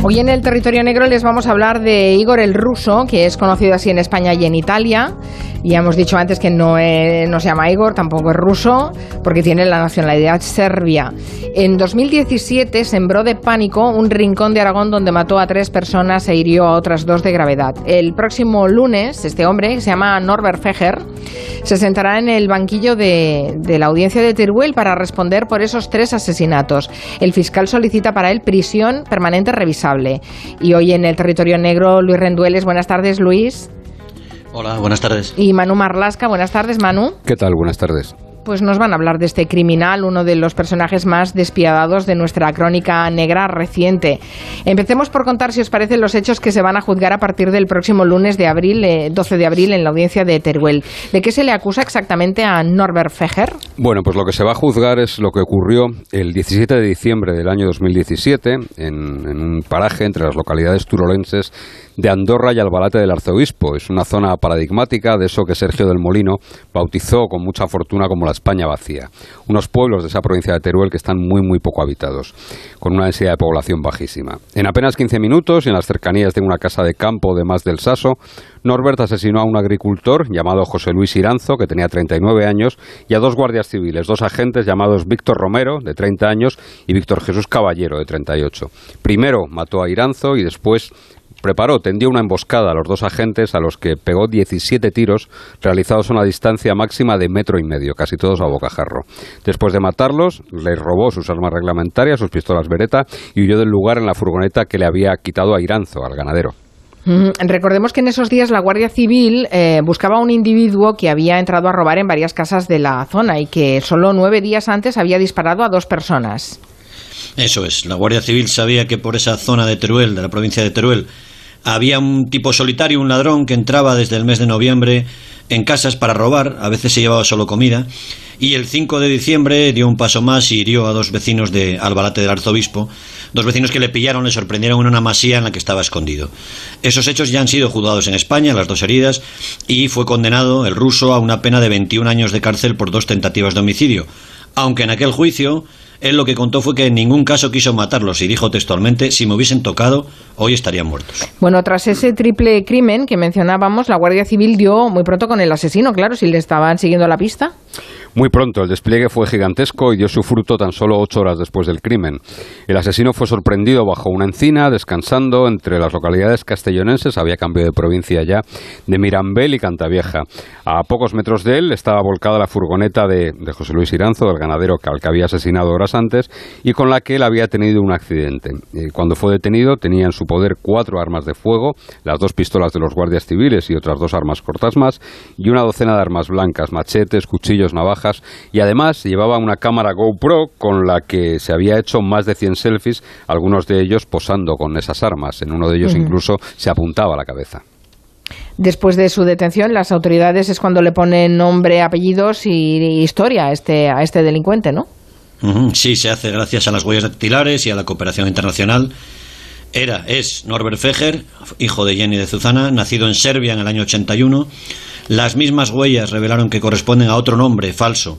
Hoy en el territorio negro les vamos a hablar de Igor el ruso, que es conocido así en España y en Italia. Ya hemos dicho antes que no, no se llama Igor, tampoco es ruso, porque tiene la nacionalidad serbia. En 2017 sembró de pánico un rincón de Aragón donde mató a tres personas e hirió a otras dos de gravedad. El próximo lunes, este hombre, que se llama Norbert Feger, se sentará en el banquillo de, de la audiencia de Teruel para responder por esos tres asesinatos. El fiscal solicita para él prisión permanente revisable. Y hoy en el territorio negro, Luis Rendueles. Buenas tardes, Luis. Hola, buenas tardes. Y Manu Marlasca. Buenas tardes, Manu. ¿Qué tal? Buenas tardes pues nos van a hablar de este criminal, uno de los personajes más despiadados de nuestra crónica negra reciente. Empecemos por contar, si os parece, los hechos que se van a juzgar a partir del próximo lunes de abril, 12 eh, de abril, en la audiencia de Teruel. ¿De qué se le acusa exactamente a Norbert Feger? Bueno, pues lo que se va a juzgar es lo que ocurrió el 17 de diciembre del año 2017 en, en un paraje entre las localidades turolenses de Andorra y Albalate del Arzobispo. Es una zona paradigmática de eso que Sergio del Molino bautizó con mucha fortuna como la España vacía. Unos pueblos de esa provincia de Teruel que están muy, muy poco habitados, con una densidad de población bajísima. En apenas 15 minutos en las cercanías de una casa de campo de más del Saso, Norbert asesinó a un agricultor llamado José Luis Iranzo, que tenía 39 años, y a dos guardias civiles, dos agentes llamados Víctor Romero, de 30 años, y Víctor Jesús Caballero, de 38. Primero mató a Iranzo y después preparó, tendió una emboscada a los dos agentes a los que pegó 17 tiros realizados a una distancia máxima de metro y medio, casi todos a bocajarro. Después de matarlos, les robó sus armas reglamentarias, sus pistolas Beretta y huyó del lugar en la furgoneta que le había quitado a Iranzo, al ganadero. Recordemos que en esos días la Guardia Civil eh, buscaba a un individuo que había entrado a robar en varias casas de la zona y que solo nueve días antes había disparado a dos personas. Eso es, la Guardia Civil sabía que por esa zona de Teruel, de la provincia de Teruel, había un tipo solitario, un ladrón que entraba desde el mes de noviembre en casas para robar, a veces se llevaba solo comida, y el 5 de diciembre dio un paso más y hirió a dos vecinos de Albalate del Arzobispo, dos vecinos que le pillaron, le sorprendieron en una masía en la que estaba escondido. Esos hechos ya han sido juzgados en España, las dos heridas, y fue condenado el ruso a una pena de 21 años de cárcel por dos tentativas de homicidio, aunque en aquel juicio él lo que contó fue que en ningún caso quiso matarlos y dijo textualmente, si me hubiesen tocado, hoy estarían muertos. Bueno, tras ese triple crimen que mencionábamos, la Guardia Civil dio muy pronto con el asesino, claro, si le estaban siguiendo la pista. Muy pronto, el despliegue fue gigantesco y dio su fruto tan solo ocho horas después del crimen. El asesino fue sorprendido bajo una encina, descansando entre las localidades castellonenses, había cambio de provincia ya, de Mirambel y Cantavieja. A pocos metros de él estaba volcada la furgoneta de, José Luis Iranzo, del ganadero al que había asesinado horas antes, y con la que él había tenido un accidente. Eh, cuando fue detenido tenía en su poder cuatro armas de fuego, las dos pistolas de los guardias civiles y otras dos armas cortas más, y una docena de armas blancas, machetes, cuchillos, navajas, y además llevaba una cámara GoPro con la que se había hecho más de 100 selfies, algunos de ellos posando con esas armas. En uno de ellos incluso se apuntaba a la cabeza. Después de su detención, las autoridades es cuando le ponen nombre, apellidos y historia a este, a este delincuente, ¿no? Sí, se hace gracias a las huellas dactilares y a la cooperación internacional. Era, es Norbert Feger, hijo de Jenny de Zuzana, nacido en Serbia en el año 81 las mismas huellas revelaron que corresponden a otro nombre falso,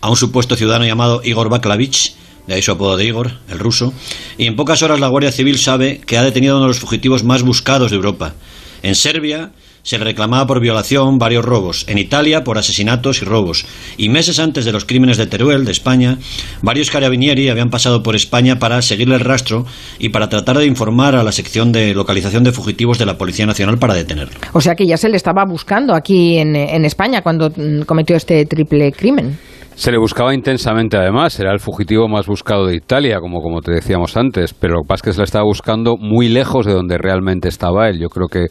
a un supuesto ciudadano llamado Igor Baklavich, de ahí su apodo de Igor, el ruso, y en pocas horas la Guardia Civil sabe que ha detenido a uno de los fugitivos más buscados de Europa. En Serbia se le reclamaba por violación varios robos, en Italia por asesinatos y robos, y meses antes de los crímenes de Teruel, de España, varios carabinieri habían pasado por España para seguirle el rastro y para tratar de informar a la sección de localización de fugitivos de la Policía Nacional para detenerlo. O sea que ya se le estaba buscando aquí en, en España cuando mm, cometió este triple crimen. Se le buscaba intensamente además, era el fugitivo más buscado de Italia, como, como te decíamos antes, pero lo que que se le estaba buscando muy lejos de donde realmente estaba él. Yo creo que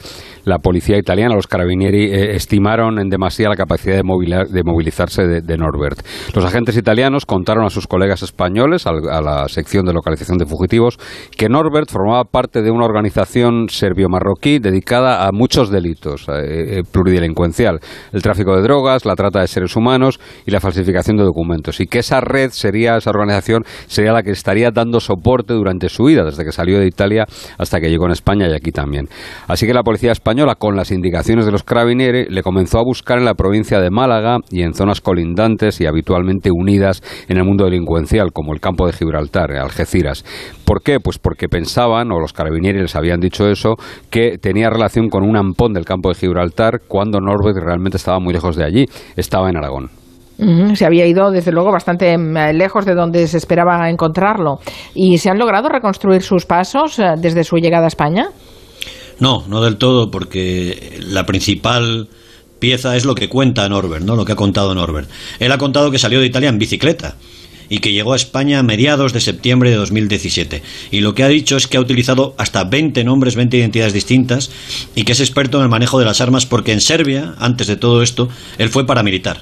la policía italiana, los carabinieri, eh, estimaron en demasía la capacidad de, de movilizarse de, Norbert. Los agentes italianos contaron a sus colegas españoles, a, la sección de localización de fugitivos, que Norbert formaba parte de una organización serbio-marroquí dedicada a muchos delitos, eh, eh, pluridelincuencial, el tráfico de drogas, la trata de seres humanos y la falsificación de documentos y que esa red sería, esa organización sería la que estaría dando soporte durante su vida, desde que salió de Italia hasta que llegó en España y aquí también. Así que la policía española, con las indicaciones de los carabinieri, le comenzó a buscar en la provincia de Málaga y en zonas colindantes y habitualmente unidas en el mundo delincuencial, como el campo de Gibraltar, Algeciras. ¿Por qué? Pues porque pensaban, o los carabinieri les habían dicho eso, que tenía relación con un ampón del campo de Gibraltar cuando Norbert realmente estaba muy lejos de allí, estaba en Aragón. Se había ido, desde luego, bastante mm, lejos de donde se esperaba encontrarlo. ¿Y se han logrado reconstruir sus pasos eh, desde su llegada a España? No, no del todo, porque la principal pieza es lo que cuenta Norbert, ¿no? Lo que ha contado Norbert. Él ha contado que salió de Italia en bicicleta y que llegó a España a mediados de septiembre de 2017. Y lo que ha dicho es que ha utilizado hasta 20 nombres, 20 identidades distintas y que es experto en el manejo de las armas porque en Serbia, antes de todo esto, él fue paramilitar.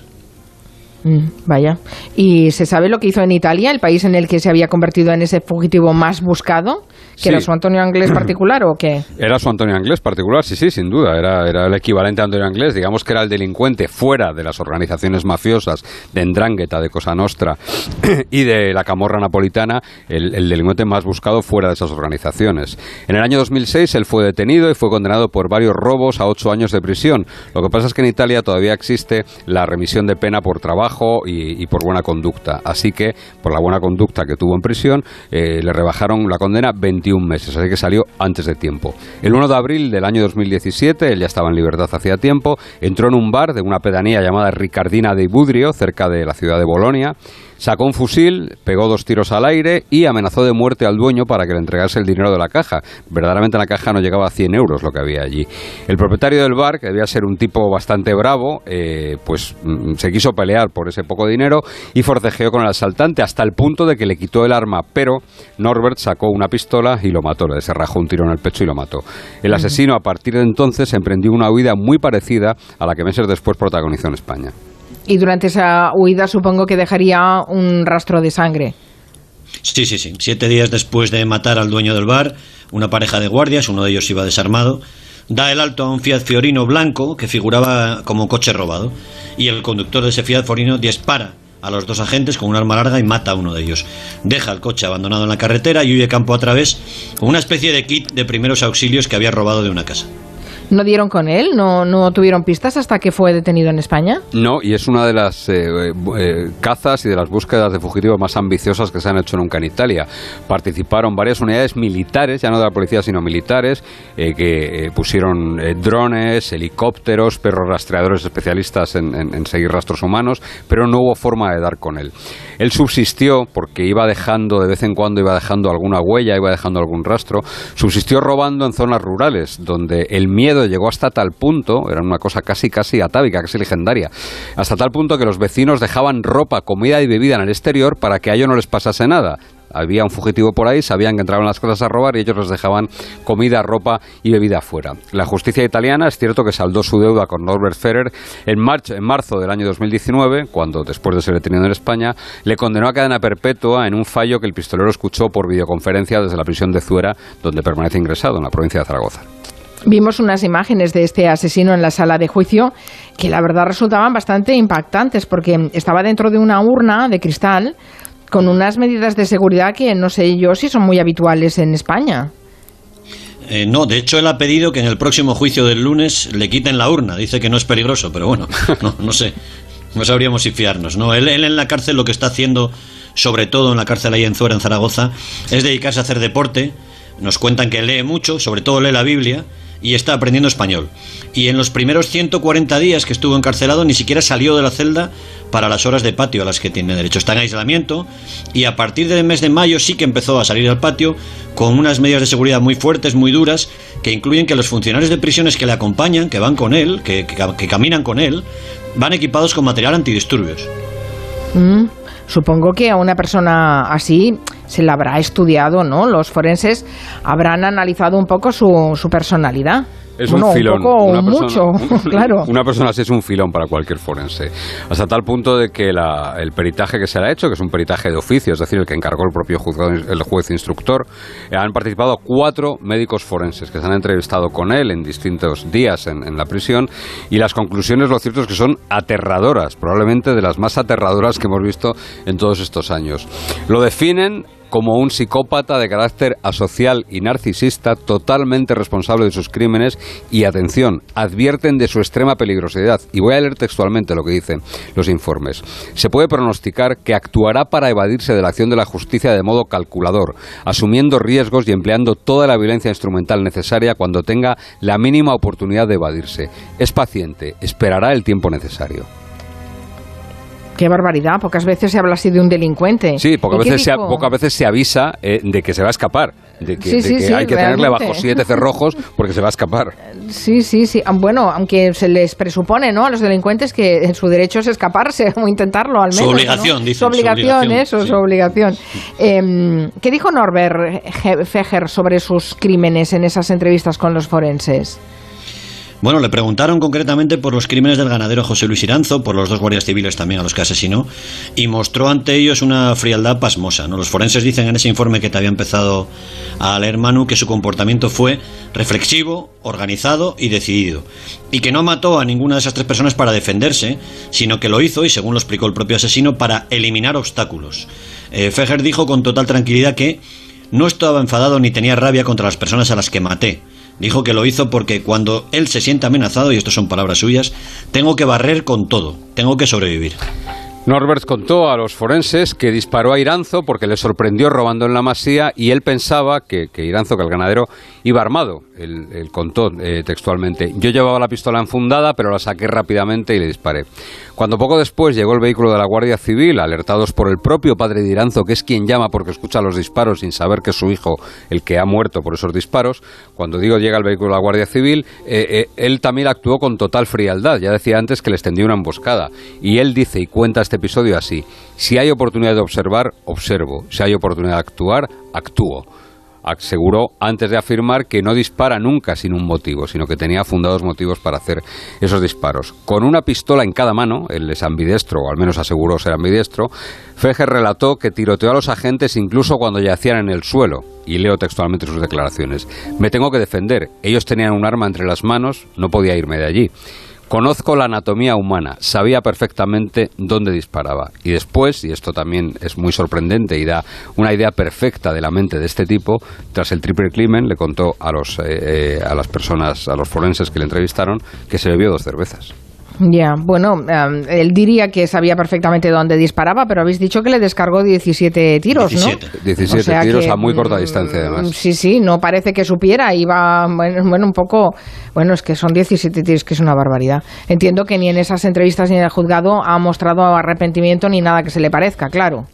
Mm, vaya. ¿Y se sabe lo que hizo en Italia, el país en el que se había convertido en ese fugitivo más buscado? ¿Que era su Antonio Anglés particular o qué? Era su Antonio Anglés particular, sí, sí, sin duda. Era, era el equivalente a Antonio Anglés. Digamos que era el delincuente fuera de las organizaciones mafiosas de Endrangheta, de Cosa Nostra y de la Camorra Napolitana, el, el, delincuente más buscado fuera de esas organizaciones. En el año 2006 él fue detenido y fue condenado por varios robos a ocho años de prisión. Lo que pasa es que en Italia todavía existe la remisión de pena por trabajo y, y por buena conducta. Así que, por la buena conducta que tuvo en prisión, eh, le rebajaron la condena 20 meses, así que salió antes de tiempo. El 1 de abril del año 2017, él ya estaba en libertad hacía tiempo, entró en un bar de una pedanía llamada Ricardina de Budrio, cerca de la ciudad de Bolonia, Sacó un fusil, pegó dos tiros al aire y amenazó de muerte al dueño para que le entregase el dinero de la caja. Verdaderamente la caja no llegaba a 100 euros lo que había allí. El propietario del bar, que debía ser un tipo bastante bravo, eh, pues mm, se quiso pelear por ese poco dinero y forcejeó con el asaltante hasta el punto de que le quitó el arma, pero Norbert sacó una pistola y lo mató, le cerrajó un tiro en el pecho y lo mató. El asesino a partir de entonces emprendió una huida muy parecida a la que meses después protagonizó en España. Y durante esa huida supongo que dejaría un rastro de sangre. Sí, sí, sí. Siete días después de matar al dueño del bar, una pareja de guardias, uno de ellos iba desarmado, da el alto a un Fiat Fiorino blanco que figuraba como coche robado. Y el conductor de ese Fiat Fiorino dispara a los dos agentes con un arma larga y mata a uno de ellos. Deja el coche abandonado en la carretera y huye campo a través con una especie de kit de primeros auxilios que había robado de una casa. ¿No dieron con él? ¿No, ¿No tuvieron pistas hasta que fue detenido en España? No, y es una de las eh, eh, cazas y de las búsquedas de fugitivos más ambiciosas que se han hecho nunca en Italia. Participaron varias unidades militares, ya no de la policía, sino militares, eh, que pusieron drones, helicópteros, perros rastreadores especialistas en, en seguir rastros humanos, pero no hubo forma de dar con él. Él subsistió porque iba dejando, de vez en cuando iba dejando alguna huella, iba dejando algún rastro, subsistió robando en zonas rurales, donde el miedo llegó hasta tal punto, era una cosa casi casi atávica, casi legendaria, hasta tal punto que los vecinos dejaban ropa, comida y bebida en el exterior para que a ellos no les pasase nada había un fugitivo por ahí, sabían que entraban las cosas a robar y ellos les dejaban comida, ropa y bebida afuera. La justicia italiana es cierto que saldó su deuda con Norbert Ferrer en, en marzo del año 2019, cuando después de ser detenido en España, le condenó a cadena perpetua en un fallo que el pistolero escuchó por videoconferencia desde la prisión de Zuera, donde permanece ingresado en la provincia de Zaragoza. Vimos unas imágenes de este asesino en la sala de juicio que la verdad resultaban bastante impactantes porque estaba dentro de una urna de cristal con unas medidas de seguridad que no sé yo si son muy habituales en España. Eh, no, de hecho él ha pedido que en el próximo juicio del lunes le quiten la urna. Dice que no es peligroso, pero bueno, no, no sé. No sabríamos si fiarnos. No, él, él, en la cárcel lo que está haciendo, sobre todo en la cárcel ahí en Zuera, en Zaragoza, es dedicarse a hacer deporte. Nos cuentan que lee mucho, sobre todo lee la Biblia y está aprendiendo español. Y en los primeros 140 días que estuvo encarcelado ni siquiera salió de la celda para las horas de patio a las que tiene derecho. Está en aislamiento y a partir del mes de mayo sí que empezó a salir al patio con unas medidas de seguridad muy fuertes, muy duras, que incluyen que los funcionarios de prisiones que le acompañan, que van con él, que, caminan con él, van equipados con material antidisturbios. Mm, supongo que a una persona así se la habrá estudiado, ¿no? Los forenses habrán analizado un poco su, su personalidad. Es un filón. Un mucho, claro. Una persona así es un filón para cualquier forense. Hasta tal punto de que el peritaje que se le ha hecho, que es un peritaje de oficio, es decir, el que encargó el propio juzgado, el juez instructor, eh, han participado cuatro médicos forenses que se han entrevistado con él en distintos días en, en la prisión y las conclusiones, lo cierto es que son aterradoras, probablemente de las más aterradoras que hemos visto en todos estos años. Lo definen como un psicópata de carácter asocial y narcisista totalmente responsable de sus crímenes y atención, advierten de su extrema peligrosidad. Y voy a leer textualmente lo que dicen los informes. Se puede pronosticar que actuará para evadirse de la acción de la justicia de modo calculador, asumiendo riesgos y empleando toda la violencia instrumental necesaria cuando tenga la mínima oportunidad de evadirse. Es paciente, esperará el tiempo necesario. Qué barbaridad, pocas veces se habla así de un delincuente. Sí, pocas, veces se, pocas veces se avisa eh, de que se va a escapar, de que, hay que tenerle bajo siete cerrojos porque se va a escapar. Sí, sí, sí. Bueno, aunque se les presupone ¿no? a los delincuentes que en su derecho es escaparse o intentarlo al menos. Su obligación, dice. Su obligación, eso, su obligación. Em, ¿Qué dijo Norbert Feger sobre sus crímenes en esas entrevistas con los forenses? Bueno, le preguntaron concretamente por los crímenes del ganadero José Luis Iranzo, por los dos guardias civiles también a los que asesinó, y mostró ante ellos una frialdad pasmosa. ¿no? Los forenses dicen en ese informe que te había empezado a leer Manu que su comportamiento fue reflexivo, organizado y decidido, y que no mató a ninguna de esas tres personas para defenderse, sino que lo hizo, y según lo explicó el propio asesino, para eliminar obstáculos. Eh, Feger dijo con total tranquilidad que no estaba enfadado ni tenía rabia contra las personas a las que maté, Dijo que lo hizo porque cuando él se siente amenazado, y esto son palabras suyas, tengo que barrer con todo, tengo que sobrevivir. Norbert contó a los forenses que disparó a Iranzo porque le sorprendió robando en la masía y él pensaba que, Iranzo, que el ganadero, iba armado. Él, contó eh, textualmente. Yo llevaba la pistola enfundada, pero la saqué rápidamente y le disparé. Cuando poco después llegó el vehículo de la Guardia Civil, alertados por el propio padre de Iranzo, que es quien llama porque escucha los disparos sin saber que es su hijo el que ha muerto por esos disparos, cuando digo llega el vehículo de la Guardia Civil, eh, eh, él también actuó con total frialdad. Ya decía antes que les tendió una emboscada. Y él dice y cuenta este episodio así. Si hay oportunidad de observar, observo. Si hay oportunidad de actuar, actúo aseguró antes de afirmar que no dispara nunca sin un motivo, sino que tenía fundados motivos para hacer esos disparos. Con una pistola en cada mano, él es ambidestro, o al menos aseguró ser ambidestro, Feger relató que tiroteó a los agentes incluso cuando yacían en el suelo, y leo textualmente sus declaraciones. Me tengo que defender, ellos tenían un arma entre las manos, no podía irme de allí. Conozco la anatomía humana, sabía perfectamente dónde disparaba. Y después, y esto también es muy sorprendente y da una idea perfecta de la mente de este tipo, tras el triple crimen le contó a, los, eh, eh, a las personas, a los forenses que le entrevistaron, que se bebió dos cervezas. Ya, bueno, él diría que sabía perfectamente dónde disparaba, pero habéis dicho que le descargó 17 tiros, 17. ¿no? 17 tiros a muy corta distancia, además. Sí, sí, no parece que supiera, iba, bueno, un poco, bueno, es que son 17 tiros, que es una barbaridad. Entiendo que ni en esas entrevistas ni en el juzgado ha mostrado arrepentimiento ni nada que se le parezca, claro.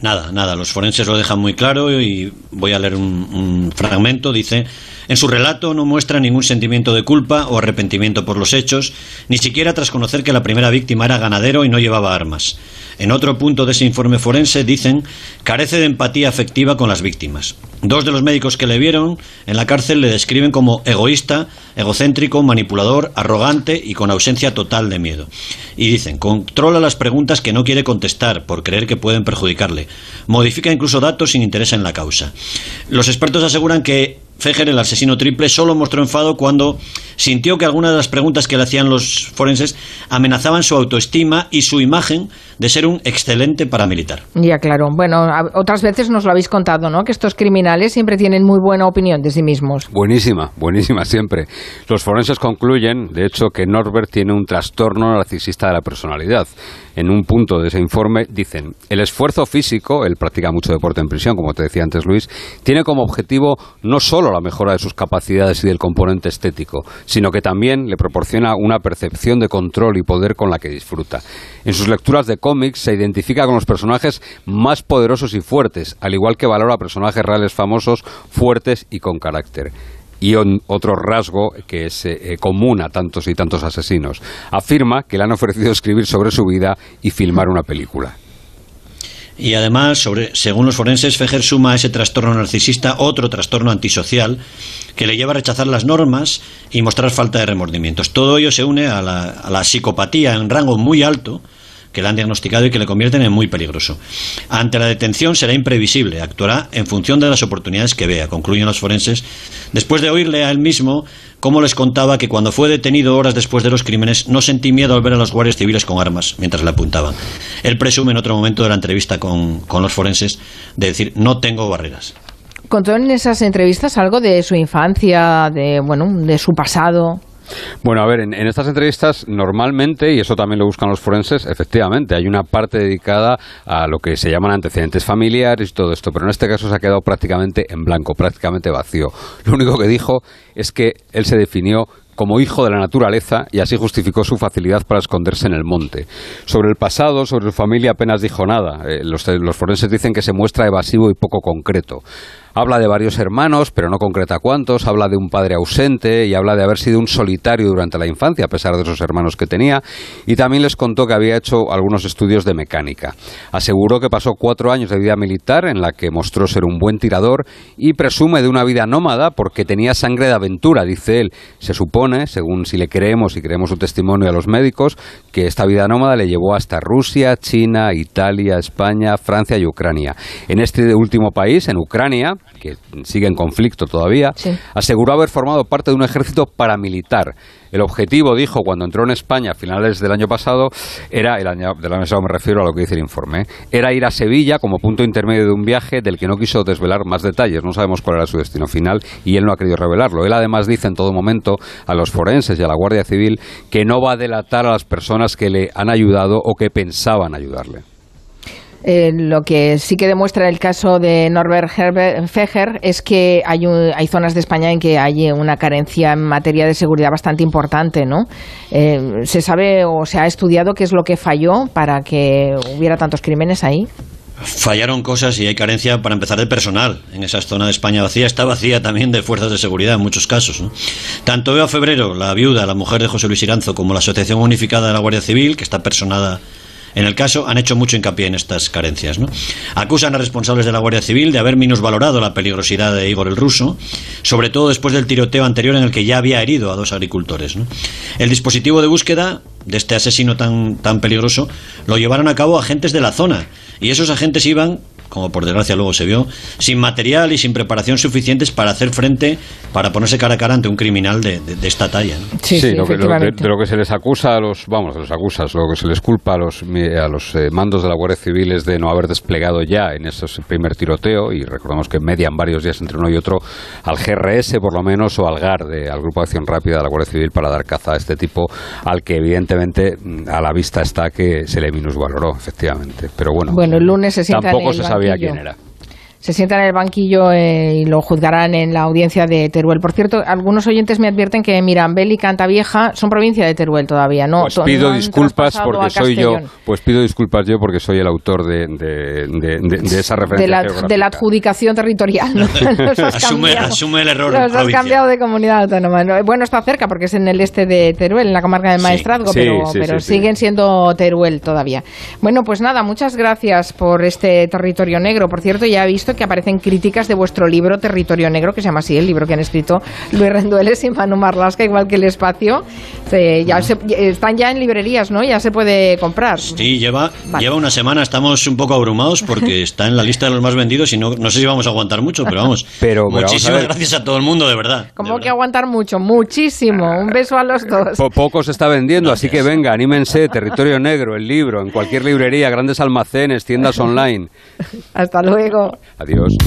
Nada, nada, los forenses lo dejan muy claro y voy a leer un fragmento, dice... En su relato no muestra ningún sentimiento de culpa o arrepentimiento por los hechos, ni siquiera tras conocer que la primera víctima era ganadero y no llevaba armas. En otro punto de ese informe forense dicen carece de empatía afectiva con las víctimas. Dos de los médicos que le vieron en la cárcel le describen como egoísta, egocéntrico, manipulador, arrogante y con ausencia total de miedo. Y dicen, controla las preguntas que no quiere contestar por creer que pueden perjudicarle. Modifica incluso datos sin interés en la causa. Los expertos aseguran que Feger, el asesino triple, solo mostró enfado cuando sintió que algunas de las preguntas que le hacían los forenses amenazaban su autoestima y su imagen de ser un excelente paramilitar. Ya, claro. Bueno, otras veces nos lo habéis contado, ¿no? Que estos criminales siempre tienen muy buena opinión de sí mismos. Buenísima, buenísima siempre. Los forenses concluyen, de hecho, que Norbert tiene un trastorno narcisista de la personalidad en un punto de ese informe dicen, el esfuerzo físico, él practica mucho deporte en prisión, como te decía antes Luis, tiene como objetivo no solo la mejora de sus capacidades y del componente estético, sino que también le proporciona una percepción de control y poder con la que disfruta. En sus lecturas de cómics se identifica con los personajes más poderosos y fuertes, al igual que valora personajes reales famosos, fuertes y con carácter y otro rasgo que es eh, común a tantos y tantos asesinos. Afirma que le han ofrecido escribir sobre su vida y filmar una película. Y además, sobre, según los forenses, Fejer suma a ese trastorno narcisista otro trastorno antisocial que le lleva a rechazar las normas y mostrar falta de remordimientos. Todo ello se une a la, a la psicopatía en rango muy alto que le han diagnosticado y que le convierten en muy peligroso. Ante la detención será imprevisible, actuará en función de las oportunidades que vea, concluyen los forenses, después de oírle a él mismo cómo les contaba que cuando fue detenido horas después de los crímenes no sentí miedo al ver a los guardias civiles con armas mientras le apuntaban. Él presume en otro momento de la entrevista con, con los forenses de decir no tengo barreras. ¿Contó en esas entrevistas algo de su infancia, de, bueno, de su pasado? Bueno, a ver, en, estas entrevistas normalmente, y eso también lo buscan los forenses, efectivamente, hay una parte dedicada a lo que se llaman antecedentes familiares y todo esto, pero en este caso se ha quedado prácticamente en blanco, prácticamente vacío. Lo único que dijo es que él se definió como hijo de la naturaleza y así justificó su facilidad para esconderse en el monte. Sobre el pasado, sobre su familia apenas dijo nada. Eh, los, los forenses dicen que se muestra evasivo y poco concreto. Habla de varios hermanos, pero no concreta cuántos, habla de un padre ausente y habla de haber sido un solitario durante la infancia, a pesar de esos hermanos que tenía, y también les contó que había hecho algunos estudios de mecánica. Aseguró que pasó cuatro años de vida militar en la que mostró ser un buen tirador y presume de una vida nómada porque tenía sangre de aventura, dice él. Se supone, según si le creemos y creemos su testimonio a los médicos, que esta vida nómada le llevó hasta Rusia, China, Italia, España, Francia y Ucrania. En este último país, en Ucrania, que sigue en conflicto todavía, aseguró haber formado parte de un ejército paramilitar. El objetivo, dijo, cuando entró en España a finales del año pasado, era, el año del año pasado me refiero a lo que dice el informe, era ir a Sevilla como punto intermedio de un viaje del que no quiso desvelar más detalles. No sabemos cuál era su destino final y él no ha querido revelarlo. Él además dice en todo momento a los forenses y a la Guardia Civil que no va a delatar a las personas que le han ayudado o que pensaban ayudarle. Eh, lo que sí que demuestra el caso de Norbert Feger es que hay, hay zonas de España en que hay una carencia en materia de seguridad bastante importante, ¿no? Eh, ¿Se sabe o se ha estudiado qué es lo que falló para que hubiera tantos crímenes ahí? Fallaron cosas y hay carencia, para empezar, de personal. En esa zona de España vacía está vacía también de fuerzas de seguridad en muchos casos. ¿no? Tanto Eva Febrero, la viuda, la mujer de José Luis Iranzo, como la Asociación Unificada de la Guardia Civil, que está personada en el caso han hecho mucho hincapié en estas carencias. ¿no? Acusan a responsables de la Guardia Civil de haber minusvalorado la peligrosidad de Igor el ruso, sobre todo después del tiroteo anterior en el que ya había herido a dos agricultores. El dispositivo de búsqueda de este asesino tan, tan peligroso lo llevaron a cabo agentes de la zona y esos agentes iban como por desgracia luego se vio, sin material y sin preparación suficientes para hacer frente, para ponerse cara a cara ante un criminal de, esta talla. Sí, de, lo que se les acusa a los, vamos, los acusas, lo que se les culpa a los, a los eh, mandos de la Guardia Civil es de no haber desplegado ya en ese primer tiroteo, y recordemos que median varios días entre uno y otro, al GRS por lo menos o al GAR, de, al Grupo de Acción Rápida de la Guardia Civil para dar caza a este tipo, al que evidentemente mm, a la vista está que se le minusvaloró, efectivamente. Pero bueno, bueno el lunes se tampoco se sabía quién era se sientan en el banquillo eh, y lo juzgarán en la audiencia de Teruel. Por cierto, algunos oyentes me advierten que Mirambel y Cantavieja son provincia de Teruel todavía, ¿no? Pues pido disculpas porque soy yo, pues pido disculpas yo porque soy el autor de, esa referencia de la, adjudicación territorial. ¿no? asume, el error. Los has cambiado de comunidad autónoma. Bueno, está cerca porque es en el este de Teruel, en la comarca de Maestrazgo, pero, pero siguen siendo Teruel todavía. Bueno, pues nada, muchas gracias por este territorio negro. Por cierto, ya he visto que aparecen críticas de vuestro libro Territorio Negro, que se llama así, el libro que han escrito Luis Rendueles y Manu Marlasca, igual que El Espacio. ya están ya en librerías, ¿no? Ya se puede comprar. Sí, lleva, lleva una semana, estamos un poco abrumados porque está en la lista de los más vendidos y no, no sé si vamos a aguantar mucho, pero vamos. Pero, muchísimas gracias a todo el mundo, de verdad. ¿Cómo que aguantar mucho? Muchísimo. Un beso a los dos. poco se está vendiendo, así que venga, anímense, Territorio Negro, el libro, en cualquier librería, grandes almacenes, tiendas online. Hasta luego. Adiós.